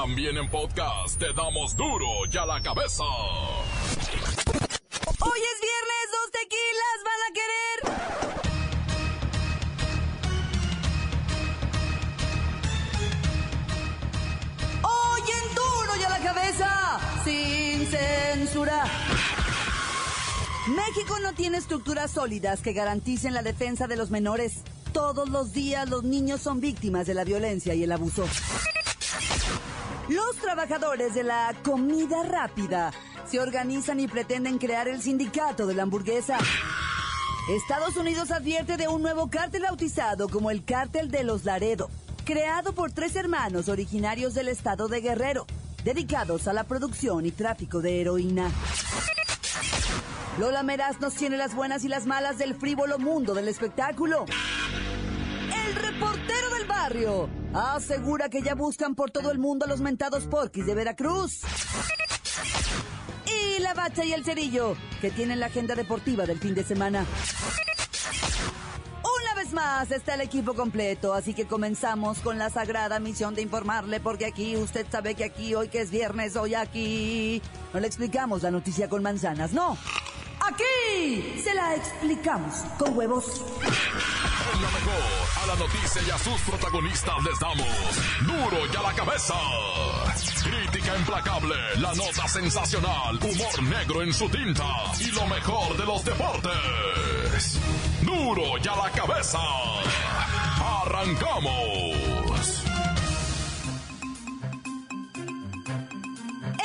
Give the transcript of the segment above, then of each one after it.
También en podcast te damos duro y a la cabeza. Hoy es viernes, dos tequilas van a querer. Hoy en duro y a la cabeza, sin censura. México no tiene estructuras sólidas que garanticen la defensa de los menores. Todos los días los niños son víctimas de la violencia y el abuso. Los trabajadores de la comida rápida se organizan y pretenden crear el sindicato de la hamburguesa. Estados Unidos advierte de un nuevo cártel bautizado como el Cártel de los Laredo, creado por tres hermanos originarios del estado de Guerrero, dedicados a la producción y tráfico de heroína. Lola Meraz nos tiene las buenas y las malas del frívolo mundo del espectáculo. El reportero asegura que ya buscan por todo el mundo a los mentados porquis de Veracruz. Y la bacha y el cerillo, que tienen la agenda deportiva del fin de semana. Una vez más está el equipo completo, así que comenzamos con la sagrada misión de informarle, porque aquí usted sabe que aquí, hoy que es viernes, hoy aquí, no le explicamos la noticia con manzanas, no. Aquí se la explicamos con huevos. La noticia y a sus protagonistas les damos duro y a la cabeza. Crítica implacable, la nota sensacional, humor negro en su tinta y lo mejor de los deportes. Duro y a la cabeza. Arrancamos.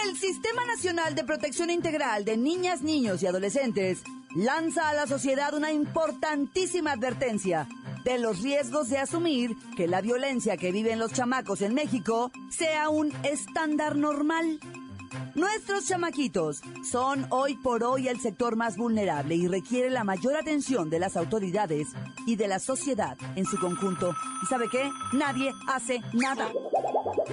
El Sistema Nacional de Protección Integral de Niñas, Niños y Adolescentes lanza a la sociedad una importantísima advertencia de los riesgos de asumir que la violencia que viven los chamacos en México sea un estándar normal. Nuestros chamaquitos son hoy por hoy el sector más vulnerable y requiere la mayor atención de las autoridades y de la sociedad en su conjunto. ¿Y sabe qué? Nadie hace nada.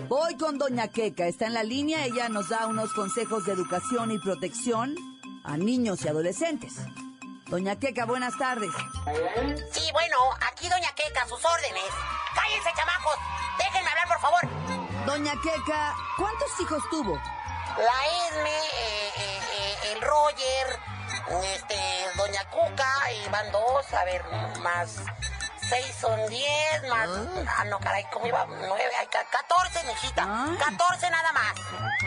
Voy con Doña Queca, está en la línea, ella nos da unos consejos de educación y protección a niños y adolescentes. Doña Queca, buenas tardes. Sí, bueno, aquí Doña Queca, sus órdenes. Cállense, chamacos. Déjenme hablar, por favor. Doña Queca, ¿cuántos hijos tuvo? La Esme, eh, eh, eh, el Roger, este, Doña Cuca, y van dos, a ver, más seis son diez, más... Ah, no, caray, ¿cómo iba? Nueve, hay ca- catorce, mijita. Catorce nada más.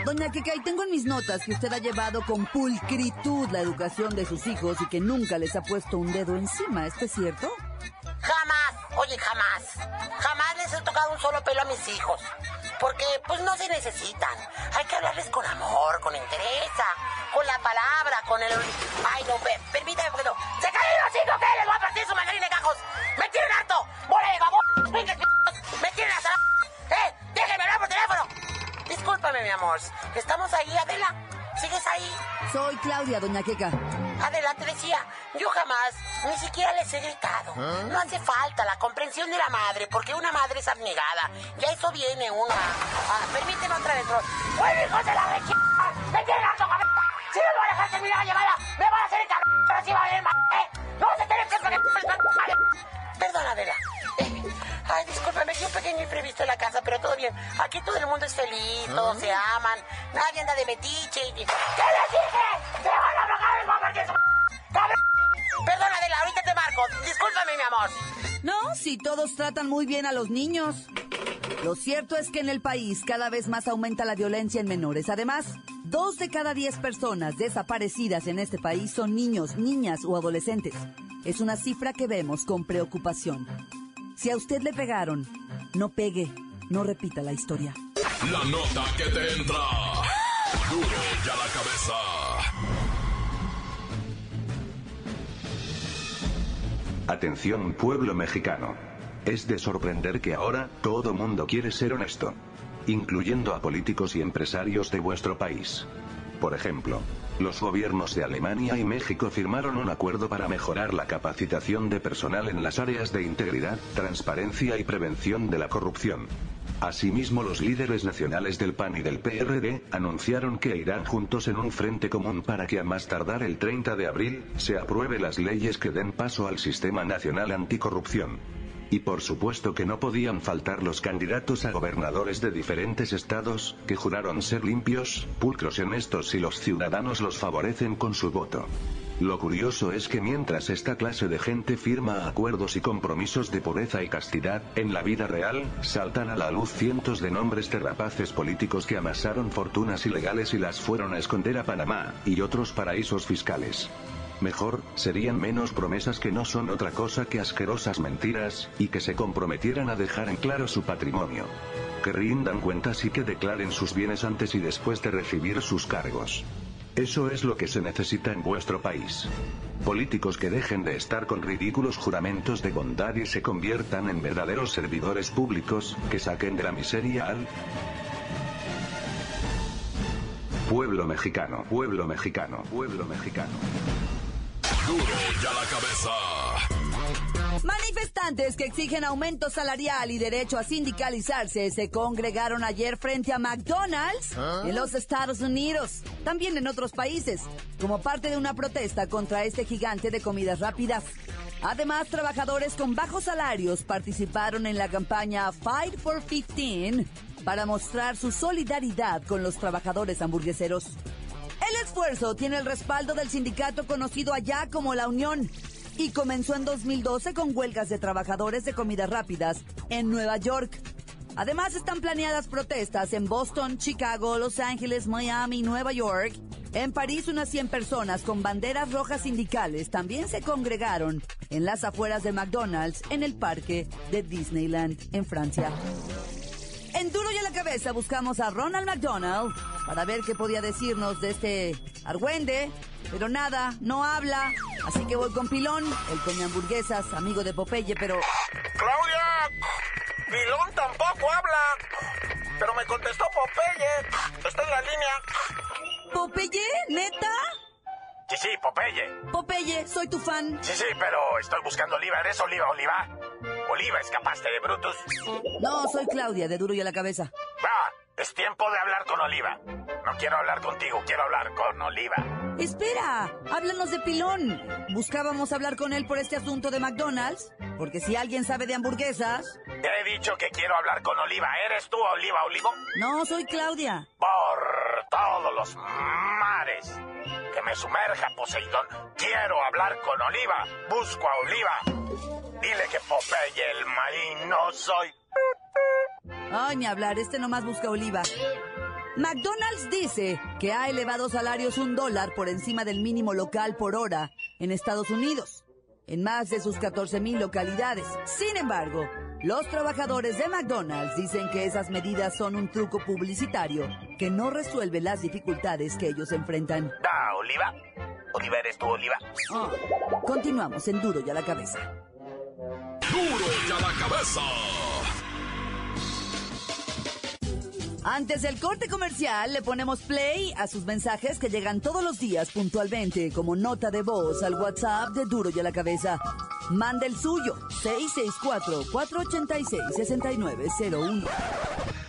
Doña Queca, y tengo en mis notas que usted ha llevado con pulcritud la educación de sus hijos y que nunca les ha puesto un dedo encima, ¿esto es cierto? Jamás, oye, jamás. Jamás les he tocado un solo pelo a mis hijos. Porque, pues, no se necesitan. Hay que hablarles con amor, con entereza, con la palabra, con el... Ay, no, per- permítame, porque no. ¡Se caen los hijos Estamos ahí, Adela. ¿Sigues ahí? Soy Claudia, Doña Queca. Adelante, decía, yo jamás, ni siquiera les he gritado. No hace falta la comprensión de la madre, porque una madre es abnegada. Y a eso viene una... Ah, permíteme otra vez, bro. ¡Bueno, hijos de la recha! ¡Me tienen harto, cabrón! Si no me van a dejar terminar la llamada, me van a hacer el cabrón, pero sí va a más, ¿eh? ¡No se tienen que... Perdón, Adela. Ay, discúlpame, hay un pequeño imprevisto en la casa, pero todo bien. Aquí todo el mundo es feliz, todos se aman, nadie anda de metiche y... ¿Qué les dije? ¡Se van a bloquear el de su... ¡Cabrón! Perdón, Adela, ahorita te marco. Discúlpame, mi amor. No, si todos tratan muy bien a los niños. Lo cierto es que en el país cada vez más aumenta la violencia en menores. Además, dos de cada diez personas desaparecidas en este país son niños, niñas o adolescentes. Es una cifra que vemos con preocupación. Si a usted le pegaron, no pegue, no repita la historia. La nota que te entra. Duro y a la cabeza. Atención pueblo mexicano. Es de sorprender que ahora todo mundo quiere ser honesto. Incluyendo a políticos y empresarios de vuestro país. Por ejemplo, los gobiernos de Alemania y México firmaron un acuerdo para mejorar la capacitación de personal en las áreas de integridad, transparencia y prevención de la corrupción. Asimismo, los líderes nacionales del PAN y del PRD anunciaron que irán juntos en un frente común para que a más tardar el 30 de abril se apruebe las leyes que den paso al Sistema Nacional Anticorrupción. Y por supuesto que no podían faltar los candidatos a gobernadores de diferentes estados, que juraron ser limpios, pulcros y honestos y los ciudadanos los favorecen con su voto. Lo curioso es que mientras esta clase de gente firma acuerdos y compromisos de pureza y castidad, en la vida real, saltan a la luz cientos de nombres de rapaces políticos que amasaron fortunas ilegales y las fueron a esconder a Panamá, y otros paraísos fiscales. Mejor, serían menos promesas que no son otra cosa que asquerosas mentiras, y que se comprometieran a dejar en claro su patrimonio. Que rindan cuentas y que declaren sus bienes antes y después de recibir sus cargos. Eso es lo que se necesita en vuestro país. Políticos que dejen de estar con ridículos juramentos de bondad y se conviertan en verdaderos servidores públicos, que saquen de la miseria al pueblo mexicano, pueblo mexicano, pueblo mexicano. Duro ya la cabeza. Manifestantes que exigen aumento salarial y derecho a sindicalizarse se congregaron ayer frente a McDonald's en los Estados Unidos, también en otros países, como parte de una protesta contra este gigante de comidas rápidas. Además, trabajadores con bajos salarios participaron en la campaña Fight for 15 para mostrar su solidaridad con los trabajadores hamburgueseros. El esfuerzo tiene el respaldo del sindicato conocido allá como la Unión y comenzó en 2012 con huelgas de trabajadores de comidas rápidas en Nueva York. Además están planeadas protestas en Boston, Chicago, Los Ángeles, Miami, Nueva York. En París unas 100 personas con banderas rojas sindicales también se congregaron en las afueras de McDonald's en el parque de Disneyland en Francia. En Duro y a la Cabeza buscamos a Ronald McDonald para ver qué podía decirnos de este argüende, pero nada, no habla. Así que voy con Pilón, el come hamburguesas, amigo de Popeye, pero... ¡Claudia! Pilón tampoco habla. Pero me contestó Popeye. Está en la línea. ¿Popeye? ¿Neta? Sí, sí, Popeye. Popeye, soy tu fan. Sí, sí, pero estoy buscando Oliva. ¿Eres Oliva, Oliva? Oliva, escapaste de Brutus. No, soy Claudia, de Duro y a la Cabeza. Va, es tiempo de hablar con Oliva. No quiero hablar contigo, quiero hablar con Oliva. Espera, háblanos de Pilón. Buscábamos hablar con él por este asunto de McDonald's, porque si alguien sabe de hamburguesas... Te he dicho que quiero hablar con Oliva. ¿Eres tú, Oliva, Olivo? No, soy Claudia. Por todos los mares. Que me sumerja, Poseidón. Quiero hablar con Oliva. Busco a Oliva. Dile que Popeye el maíz no soy. Ay, ni hablar, este nomás busca oliva. McDonald's dice que ha elevado salarios un dólar por encima del mínimo local por hora en Estados Unidos, en más de sus 14 mil localidades. Sin embargo, los trabajadores de McDonald's dicen que esas medidas son un truco publicitario que no resuelve las dificultades que ellos enfrentan. Da, Oliva. Oliva, ¿eres tú, Oliva? Ah, continuamos en Duro y a la Cabeza. Duro y a la cabeza. Antes del corte comercial le ponemos play a sus mensajes que llegan todos los días puntualmente como nota de voz al WhatsApp de Duro y a la Cabeza. Manda el suyo 664-486-6901.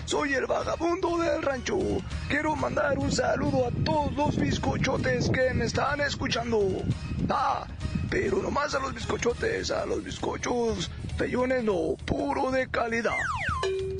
Soy el vagabundo del rancho. Quiero mandar un saludo a todos los bizcochotes que me están escuchando. Ah, pero nomás a los bizcochotes, a los bizcochos pellones no, puro de calidad.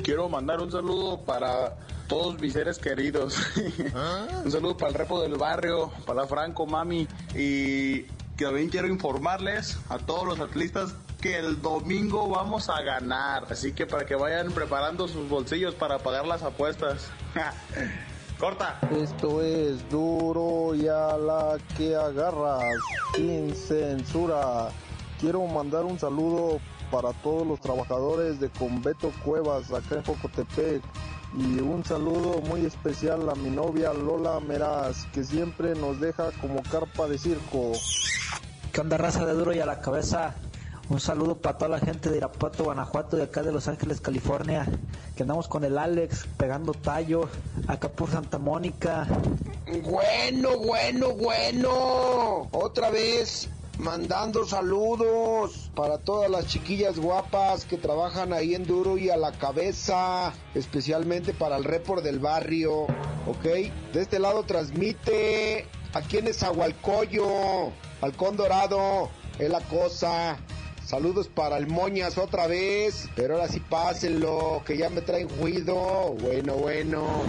Quiero mandar un saludo para todos mis seres queridos. un saludo para el repo del barrio, para Franco, mami. Y también quiero informarles a todos los atletas que el domingo vamos a ganar. Así que para que vayan preparando sus bolsillos para pagar las apuestas. Corta. Esto es duro y a la que agarras, sin censura. Quiero mandar un saludo para todos los trabajadores de Conveto Cuevas, acá en Jocotepec. Y un saludo muy especial a mi novia Lola Meraz, que siempre nos deja como carpa de circo. ¿Qué onda, raza de duro y a la cabeza? Un saludo para toda la gente de Irapuato, Guanajuato, de acá de Los Ángeles, California, que andamos con el Alex pegando tallo, acá por Santa Mónica. Bueno, bueno, bueno. Otra vez mandando saludos para todas las chiquillas guapas que trabajan ahí en Duro y a la cabeza, especialmente para el report del barrio, ¿ok? De este lado transmite aquí en Esahualcoyo, Halcón Dorado, es la cosa. Saludos para el Moñas otra vez. Pero ahora sí pásenlo, que ya me traen juido. Bueno, bueno.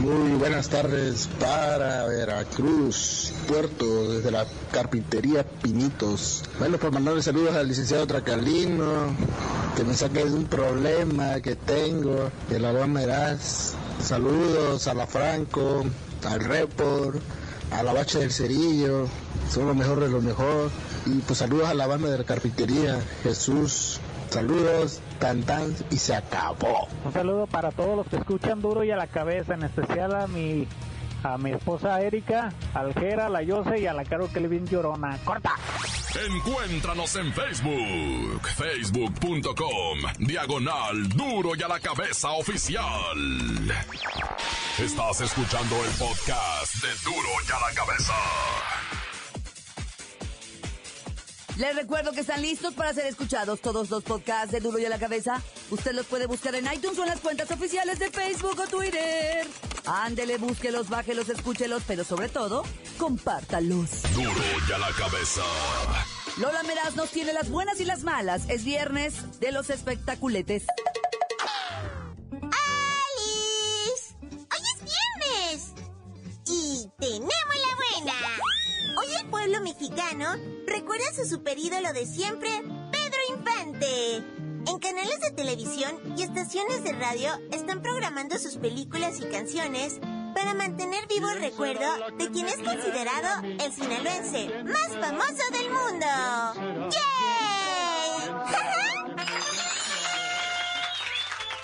Muy buenas tardes para Veracruz, Puerto, desde la carpintería Pinitos. Bueno, por mandarle saludos al licenciado Tracalino, que me saque de un problema que tengo, de la Eras. Saludos a la Franco, al Report, a la Bacha del Cerillo, son los mejores de lo mejor. Y pues saludos a la banda de la carpintería, Jesús. Saludos, tan tan, y se acabó. Un saludo para todos los que escuchan duro y a la cabeza, en especial a mi a mi esposa Erika, al Jera, la Yose y a la Caro que le viene llorona. ¡Corta! Encuéntranos en Facebook, facebook.com, diagonal duro y a la cabeza oficial. Estás escuchando el podcast de duro y a la cabeza. Les recuerdo que están listos para ser escuchados todos los podcasts de Duro y a la Cabeza. Usted los puede buscar en iTunes o en las cuentas oficiales de Facebook o Twitter. Ándele, búsquelos, bájelos, escúchelos, pero sobre todo, compártalos. Duro y a la Cabeza. Lola Meraz nos tiene las buenas y las malas. Es viernes de los espectaculetes. Mexicano recuerda a su superídolo de siempre, Pedro Infante. En canales de televisión y estaciones de radio están programando sus películas y canciones para mantener vivo el recuerdo de quien es considerado el sinaloense más famoso del mundo. ¡Yay!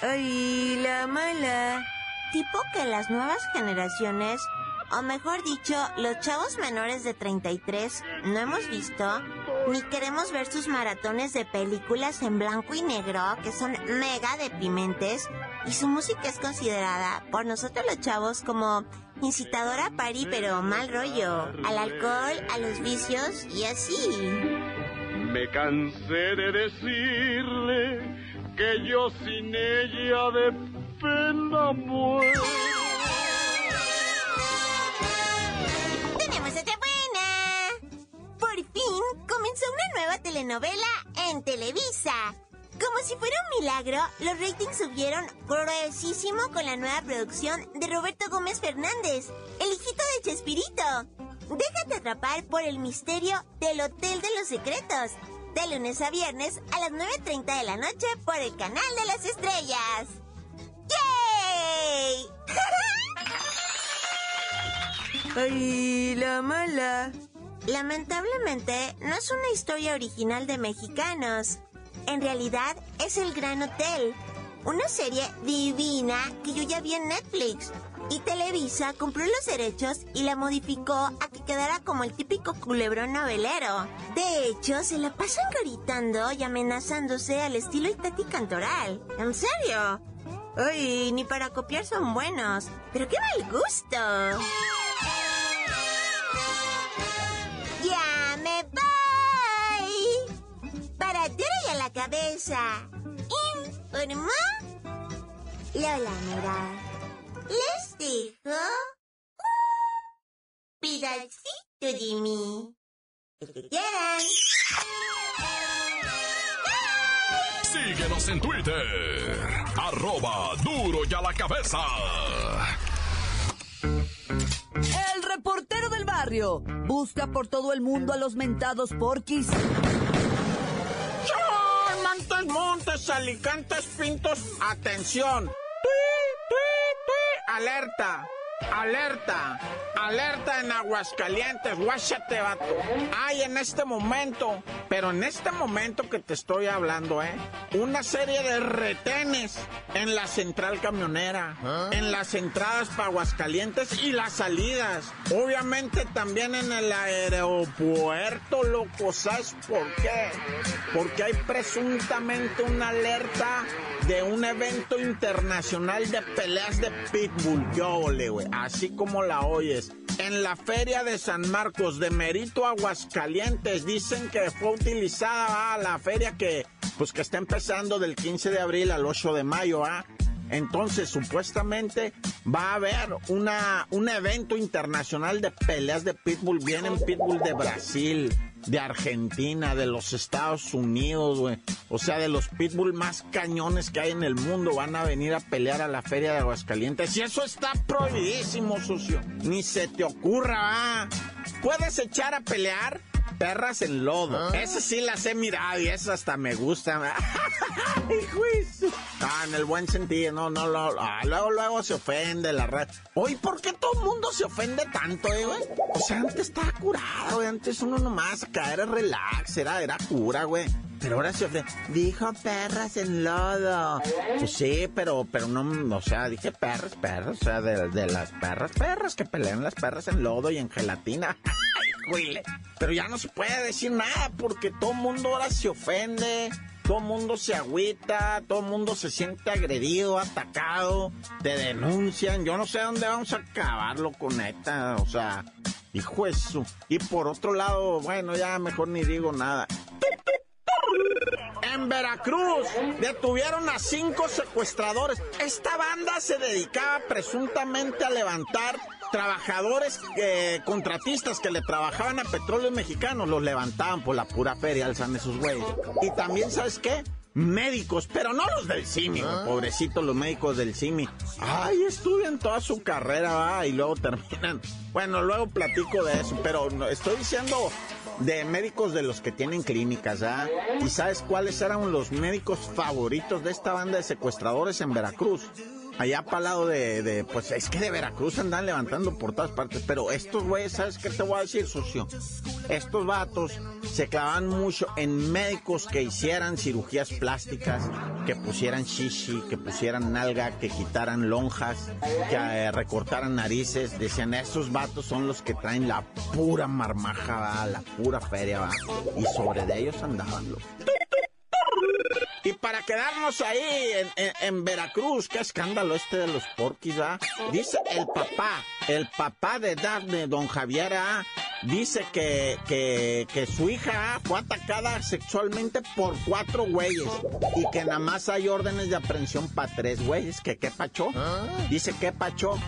Ay, la mala. Tipo que las nuevas generaciones o mejor dicho, los chavos menores de 33 no hemos visto ni queremos ver sus maratones de películas en blanco y negro que son mega deprimentes y su música es considerada por nosotros los chavos como incitadora a pari pero mal rollo, al alcohol, a los vicios y así. Me cansé de decirle que yo sin ella de pena muero. Nueva telenovela en Televisa. Como si fuera un milagro, los ratings subieron gruesísimo con la nueva producción de Roberto Gómez Fernández, el hijito de Chespirito. Déjate atrapar por el misterio del Hotel de los Secretos, de lunes a viernes a las 9.30 de la noche por el canal de las estrellas. ¡Yay! ¡Ay, la mala! Lamentablemente, no es una historia original de mexicanos. En realidad, es El Gran Hotel, una serie divina que yo ya vi en Netflix. Y Televisa compró los derechos y la modificó a que quedara como el típico culebrón novelero. De hecho, se la pasan gritando y amenazándose al estilo Itati Cantoral. ¿En serio? Uy, ni para copiar son buenos. Pero qué mal gusto. Cabeza. Informó Lola Mera. Les dijo un pedacito de mí. El que quieran. Síguenos en Twitter. Arroba duro y a la cabeza. El reportero del barrio busca por todo el mundo a los mentados porquis. Montes, Alicantes, Pintos, atención. Alerta. Alerta, alerta en Aguascalientes, guáchate, vato. Hay en este momento, pero en este momento que te estoy hablando, ¿eh? Una serie de retenes en la central camionera, ¿Ah? en las entradas para Aguascalientes y las salidas. Obviamente también en el aeropuerto, loco. ¿Sabes por qué? Porque hay presuntamente una alerta de un evento internacional de peleas de pitbull. Yo, le, güey así como la oyes. En la feria de San Marcos de Merito Aguascalientes dicen que fue utilizada la feria que pues que está empezando del 15 de abril al 8 de mayo, ¿ah? Entonces, supuestamente va a haber una, un evento internacional de peleas de pitbull. Vienen pitbull de Brasil, de Argentina, de los Estados Unidos, güey. O sea, de los pitbull más cañones que hay en el mundo van a venir a pelear a la feria de Aguascalientes. Y eso está prohibidísimo, sucio. Ni se te ocurra, ¿va? ¿Puedes echar a pelear? Perras en lodo. Ah. Esas sí las he mirado y esas hasta me gustan. ah, en el buen sentido, no, no, lo- ah, luego, luego se ofende la red. Oye, ¿por qué todo el mundo se ofende tanto, eh, güey? O sea, antes estaba curado, güey. Antes uno nomás caer era relax, era, era cura, güey. Pero ahora se ofende. Dijo perras en lodo. Pues sí, pero, pero no, o sea, dije perras, perras, o sea, de, las perras, perras que pelean las perras en lodo y en gelatina. Pero ya no se puede decir nada porque todo el mundo ahora se ofende. Todo el mundo se agüita, todo el mundo se siente agredido, atacado, te denuncian. Yo no sé dónde vamos a acabarlo con neta, o sea, hijo de su. Y por otro lado, bueno, ya mejor ni digo nada. En Veracruz detuvieron a cinco secuestradores. Esta banda se dedicaba presuntamente a levantar trabajadores eh, contratistas que le trabajaban a petróleos mexicanos. Los levantaban por la pura feria, alzan esos güeyes. Y también, ¿sabes qué? Médicos, pero no los del CIMI, güey, pobrecitos los médicos del CIMI. Ay, estudian toda su carrera, va, y luego terminan. Bueno, luego platico de eso, pero estoy diciendo de médicos de los que tienen clínicas, ¿ah? ¿Y sabes cuáles eran los médicos favoritos de esta banda de secuestradores en Veracruz? Allá para lado de, de, pues es que de Veracruz andan levantando por todas partes, pero estos güeyes, ¿sabes qué te voy a decir, socio? Estos vatos se clavan mucho en médicos que hicieran cirugías plásticas, que pusieran shishi, que pusieran nalga, que quitaran lonjas, que eh, recortaran narices. Decían, esos vatos son los que traen la pura marmaja, ¿va? la pura feria, ¿va? y sobre de ellos andaban los. Para quedarnos ahí en, en- en Veracruz, qué escándalo este de los porquis, ¿ah? Dice el papá, el papá de Daphne, don Javier, ¿ah? dice que, que, que su hija ¿ah? fue atacada sexualmente por cuatro güeyes y que nada más hay órdenes de aprehensión para tres güeyes. ¿Que qué pachó? Dice que pachó.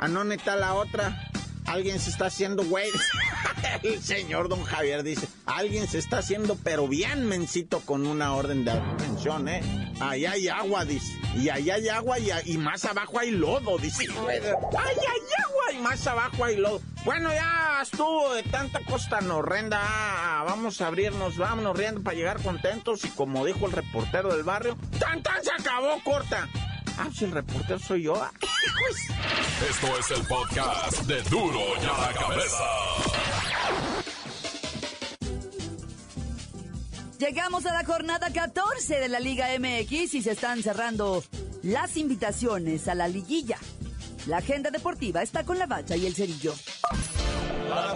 Ah, no, neta, la otra. Alguien se está haciendo güey. El señor don Javier dice, alguien se está haciendo pero bien mencito con una orden de aprehensión, ¿eh? Ahí hay agua, dice. Y ahí hay agua y, y más abajo hay lodo, dice. Ahí hay agua y más abajo hay lodo. Bueno, ya estuvo de tanta cosa tan horrenda. Ah, vamos a abrirnos, vámonos riendo para llegar contentos. Y como dijo el reportero del barrio, ¡tan tan se acabó, corta! Ah, si el reportero soy yo. ah. Esto es el podcast de Duro y a la Cabeza. Llegamos a la jornada 14 de la Liga MX y se están cerrando las invitaciones a la liguilla. La agenda deportiva está con la bacha y el cerillo. ¡La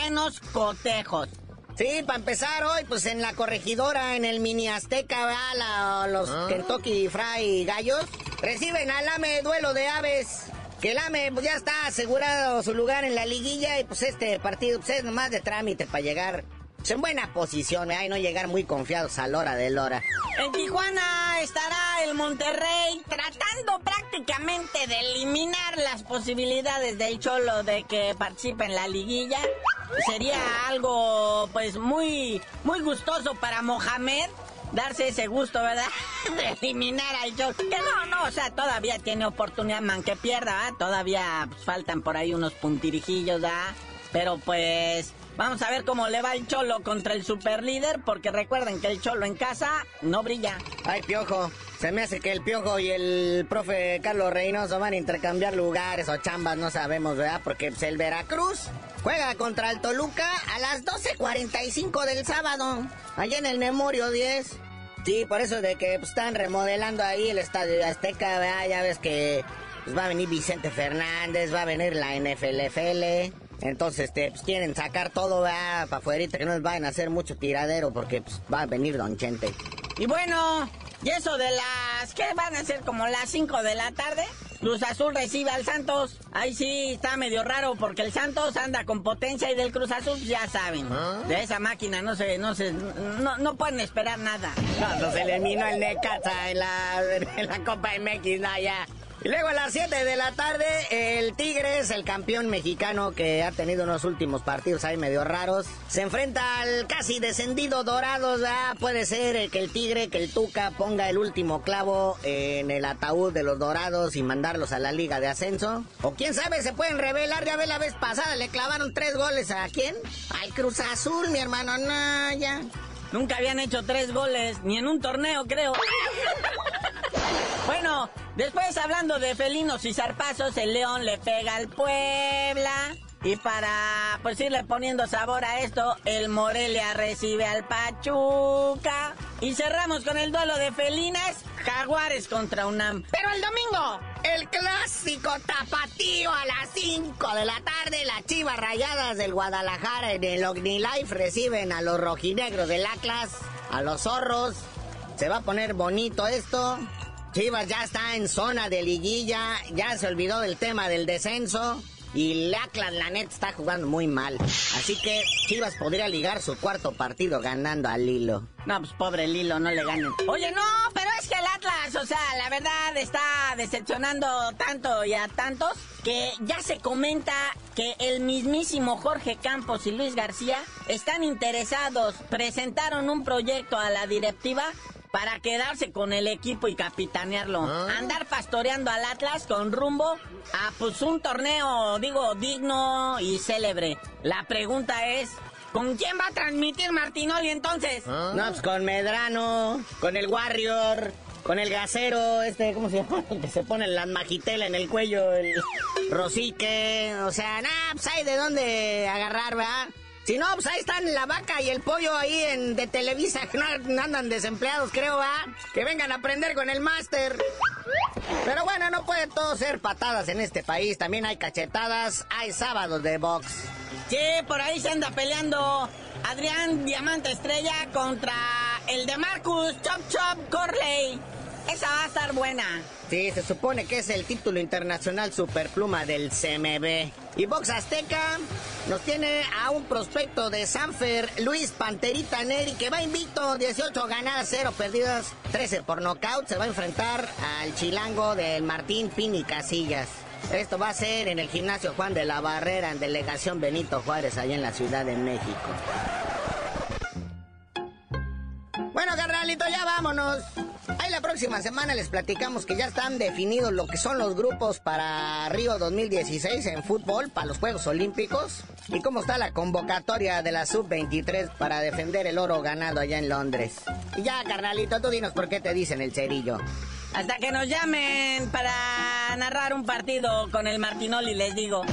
buenos cotejos. Sí, para empezar hoy, pues en la corregidora, en el mini Azteca. La- los Kentucky Fry Gallos, reciben al AME duelo de aves. Que el AME pues, ya está asegurado su lugar en la liguilla y pues este partido pues, es nomás de trámite para llegar en buena posición, ¿eh? y no llegar muy confiados a la hora de la hora. En Tijuana estará el Monterrey tratando prácticamente de eliminar las posibilidades del Cholo de que participe en la liguilla. Sería algo pues muy muy gustoso para Mohamed darse ese gusto, ¿verdad? De eliminar al Cholo. Que no, no, o sea, todavía tiene oportunidad, man, que pierda, ¿verdad? Todavía pues, faltan por ahí unos puntirijillos, ¿verdad? Pero pues vamos a ver cómo le va el Cholo contra el superlíder, porque recuerden que el Cholo en casa no brilla. Ay, Piojo, se me hace que el Piojo y el profe Carlos Reynoso van a intercambiar lugares o chambas, no sabemos, ¿verdad? Porque pues, el Veracruz juega contra el Toluca a las 12.45 del sábado, allá en el Memorio 10. Sí, por eso de que pues, están remodelando ahí el Estadio Azteca, ¿verdad? Ya ves que pues, va a venir Vicente Fernández, va a venir la NFLFL. Entonces, este, pues quieren sacar todo para afuera, que no les vayan a hacer mucho tiradero porque pues, va a venir Don Chente. Y bueno, y eso de las, ¿qué van a ser? Como las 5 de la tarde. Cruz Azul recibe al Santos. Ahí sí está medio raro porque el Santos anda con potencia y del Cruz Azul ya saben. ¿Ah? De esa máquina no se, no se, no, no pueden esperar nada. No, nos eliminó el Necaxa en la, en la Copa MX, no, ya. Y luego a las 7 de la tarde, el Tigres, el campeón mexicano que ha tenido unos últimos partidos ahí medio raros, se enfrenta al casi descendido Dorados. Ah, puede ser que el Tigre, que el Tuca ponga el último clavo en el ataúd de los Dorados y mandarlos a la Liga de Ascenso. O quién sabe, se pueden revelar. Ya ve la vez pasada, le clavaron tres goles a quién? Al Cruz Azul, mi hermano. No, ya. Nunca habían hecho tres goles, ni en un torneo, creo. Bueno, después hablando de felinos y zarpazos, el León le pega al Puebla. Y para pues irle poniendo sabor a esto, el Morelia recibe al Pachuca. Y cerramos con el duelo de felinas, Jaguares contra UNAM. Pero el domingo, el clásico tapatío a las 5 de la tarde, las chivas rayadas del Guadalajara en el OmniLife reciben a los rojinegros del Atlas, a los zorros. Se va a poner bonito esto. Chivas ya está en zona de liguilla, ya se olvidó del tema del descenso. Y el Atlas, la neta, está jugando muy mal. Así que Chivas podría ligar su cuarto partido ganando al Lilo. No, pues pobre Lilo, no le ganen. Oye, no, pero es que el Atlas, o sea, la verdad está decepcionando tanto y a tantos que ya se comenta que el mismísimo Jorge Campos y Luis García están interesados, presentaron un proyecto a la directiva para quedarse con el equipo y capitanearlo. Andar pastoreando al Atlas con rumbo a pues un torneo, digo, digno y célebre. La pregunta es, ¿con quién va a transmitir Martinoli entonces? No, pues con Medrano, con el Warrior, con el gasero, este, ¿cómo se llama? El que se pone la magitela en el cuello, el Rosique, o sea, nada, pues hay de dónde agarrar, ¿verdad? Si no, pues ahí están la vaca y el pollo ahí en de Televisa, que no andan desempleados, creo, ¿ah? Que vengan a aprender con el máster. Pero bueno, no puede todo ser patadas en este país. También hay cachetadas, hay sábados de box. Sí, por ahí se anda peleando Adrián Diamante Estrella contra el de Marcus Chop Chop Corley. Esa va a estar buena. Sí, se supone que es el título internacional superpluma del CMB. Y Box Azteca nos tiene a un prospecto de Sanfer, Luis Panterita Neri, que va invicto, 18 ganadas, 0 perdidas, 13 por nocaut. Se va a enfrentar al chilango del Martín Pini Casillas. Esto va a ser en el gimnasio Juan de la Barrera, en delegación Benito Juárez, allá en la Ciudad de México. Bueno, carnalito, ya vámonos. Ahí la próxima semana les platicamos que ya están definidos lo que son los grupos para Río 2016 en fútbol, para los Juegos Olímpicos, y cómo está la convocatoria de la Sub-23 para defender el oro ganado allá en Londres. Y ya, carnalito, tú dinos por qué te dicen el cerillo. Hasta que nos llamen para narrar un partido con el Martinoli, les digo.